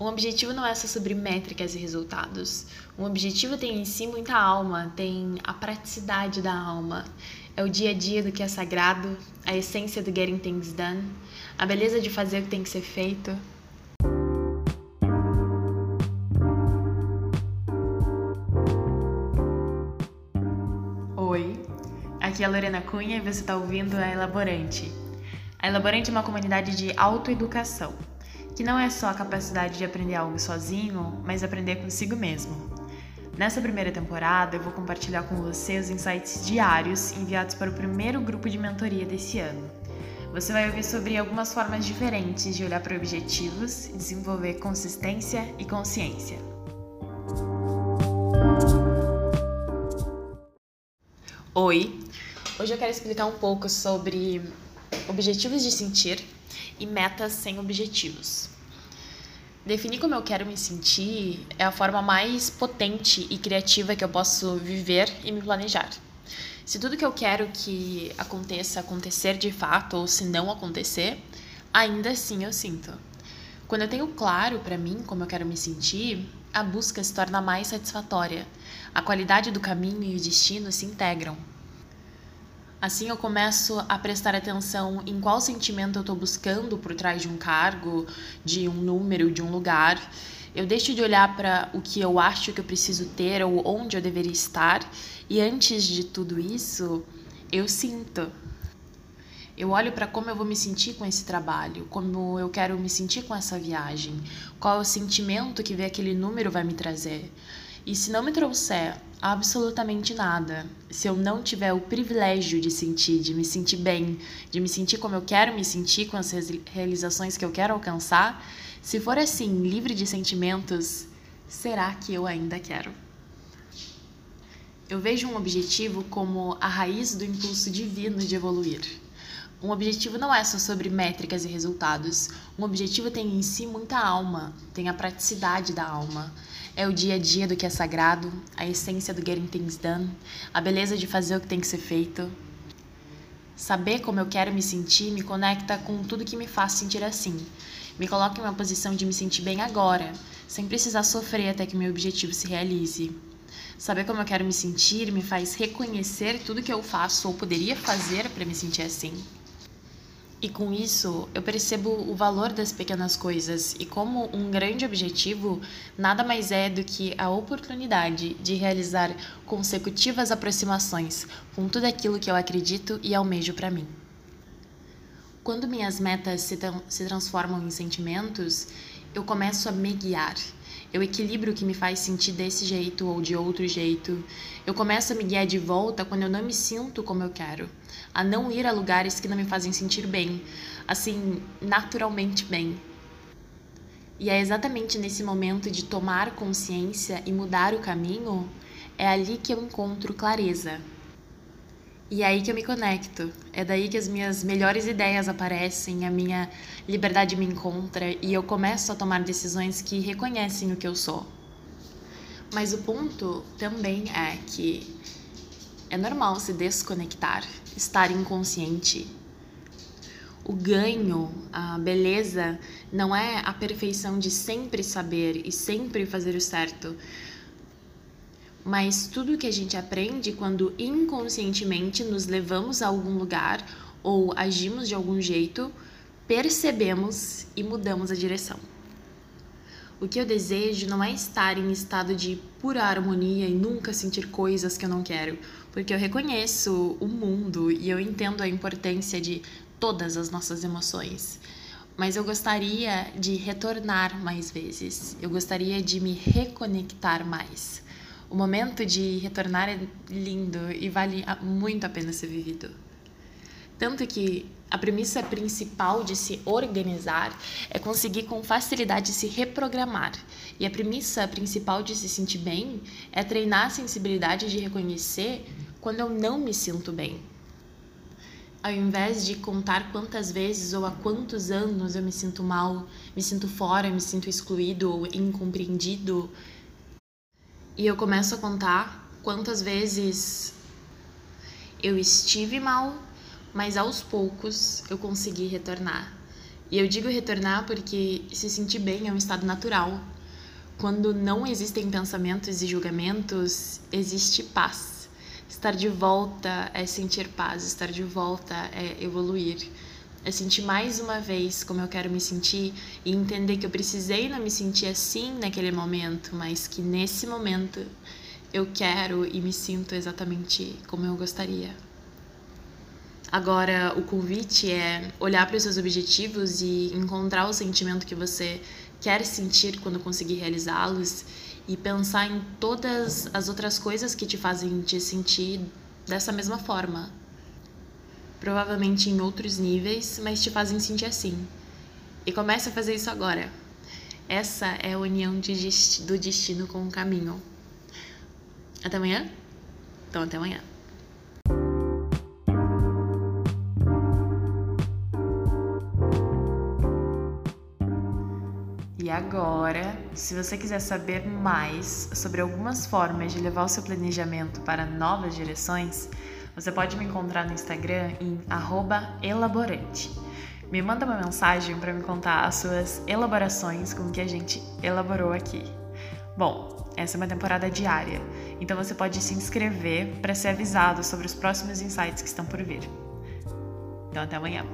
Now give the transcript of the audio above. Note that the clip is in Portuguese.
Um objetivo não é só sobre métricas e resultados. Um objetivo tem em si muita alma, tem a praticidade da alma. É o dia a dia do que é sagrado, a essência do getting things done, a beleza de fazer o que tem que ser feito. Oi, aqui é a Lorena Cunha e você está ouvindo a Elaborante. A Elaborante é uma comunidade de autoeducação que não é só a capacidade de aprender algo sozinho, mas aprender consigo mesmo. Nessa primeira temporada, eu vou compartilhar com você os insights diários enviados para o primeiro grupo de mentoria desse ano. Você vai ouvir sobre algumas formas diferentes de olhar para objetivos, desenvolver consistência e consciência. Oi! Hoje eu quero explicar um pouco sobre objetivos de sentir e metas sem objetivos. Definir como eu quero me sentir é a forma mais potente e criativa que eu posso viver e me planejar. Se tudo que eu quero que aconteça acontecer de fato ou se não acontecer, ainda assim eu sinto. Quando eu tenho claro para mim como eu quero me sentir, a busca se torna mais satisfatória. A qualidade do caminho e o destino se integram. Assim eu começo a prestar atenção em qual sentimento eu estou buscando por trás de um cargo, de um número, de um lugar. Eu deixo de olhar para o que eu acho que eu preciso ter ou onde eu deveria estar, e antes de tudo isso, eu sinto. Eu olho para como eu vou me sentir com esse trabalho, como eu quero me sentir com essa viagem, qual é o sentimento que ver aquele número vai me trazer. E se não me trouxer absolutamente nada, se eu não tiver o privilégio de sentir, de me sentir bem, de me sentir como eu quero me sentir com as realizações que eu quero alcançar, se for assim, livre de sentimentos, será que eu ainda quero? Eu vejo um objetivo como a raiz do impulso divino de evoluir. Um objetivo não é só sobre métricas e resultados. Um objetivo tem em si muita alma, tem a praticidade da alma. É o dia a dia do que é sagrado, a essência do getting things done, a beleza de fazer o que tem que ser feito. Saber como eu quero me sentir me conecta com tudo que me faz sentir assim. Me coloca em uma posição de me sentir bem agora, sem precisar sofrer até que meu objetivo se realize. Saber como eu quero me sentir me faz reconhecer tudo que eu faço ou poderia fazer para me sentir assim. E com isso, eu percebo o valor das pequenas coisas e como um grande objetivo nada mais é do que a oportunidade de realizar consecutivas aproximações com tudo aquilo que eu acredito e almejo para mim. Quando minhas metas se, se transformam em sentimentos, eu começo a me guiar eu equilibro o que me faz sentir desse jeito ou de outro jeito. Eu começo a me guiar de volta quando eu não me sinto como eu quero, a não ir a lugares que não me fazem sentir bem, assim, naturalmente bem. E é exatamente nesse momento de tomar consciência e mudar o caminho, é ali que eu encontro clareza. E é aí que eu me conecto. É daí que as minhas melhores ideias aparecem, a minha liberdade me encontra e eu começo a tomar decisões que reconhecem o que eu sou. Mas o ponto também é que é normal se desconectar, estar inconsciente. O ganho, a beleza, não é a perfeição de sempre saber e sempre fazer o certo mas tudo que a gente aprende quando inconscientemente nos levamos a algum lugar ou agimos de algum jeito, percebemos e mudamos a direção. O que eu desejo não é estar em estado de pura harmonia e nunca sentir coisas que eu não quero, porque eu reconheço o mundo e eu entendo a importância de todas as nossas emoções. Mas eu gostaria de retornar mais vezes, eu gostaria de me reconectar mais. O momento de retornar é lindo e vale muito a pena ser vivido. Tanto que a premissa principal de se organizar é conseguir com facilidade se reprogramar. E a premissa principal de se sentir bem é treinar a sensibilidade de reconhecer quando eu não me sinto bem. Ao invés de contar quantas vezes ou há quantos anos eu me sinto mal, me sinto fora, me sinto excluído ou incompreendido, e eu começo a contar quantas vezes eu estive mal, mas aos poucos eu consegui retornar. E eu digo retornar porque se sentir bem é um estado natural. Quando não existem pensamentos e julgamentos, existe paz. Estar de volta é sentir paz, estar de volta é evoluir. É sentir mais uma vez como eu quero me sentir e entender que eu precisei não me sentir assim naquele momento, mas que nesse momento eu quero e me sinto exatamente como eu gostaria. Agora, o convite é olhar para os seus objetivos e encontrar o sentimento que você quer sentir quando conseguir realizá-los e pensar em todas as outras coisas que te fazem te sentir dessa mesma forma. Provavelmente em outros níveis, mas te fazem sentir assim. E comece a fazer isso agora. Essa é a união de, do destino com o caminho. Até amanhã? Então, até amanhã. E agora, se você quiser saber mais sobre algumas formas de levar o seu planejamento para novas direções, você pode me encontrar no Instagram em elaborante. Me manda uma mensagem para me contar as suas elaborações com o que a gente elaborou aqui. Bom, essa é uma temporada diária, então você pode se inscrever para ser avisado sobre os próximos insights que estão por vir. Então, até amanhã.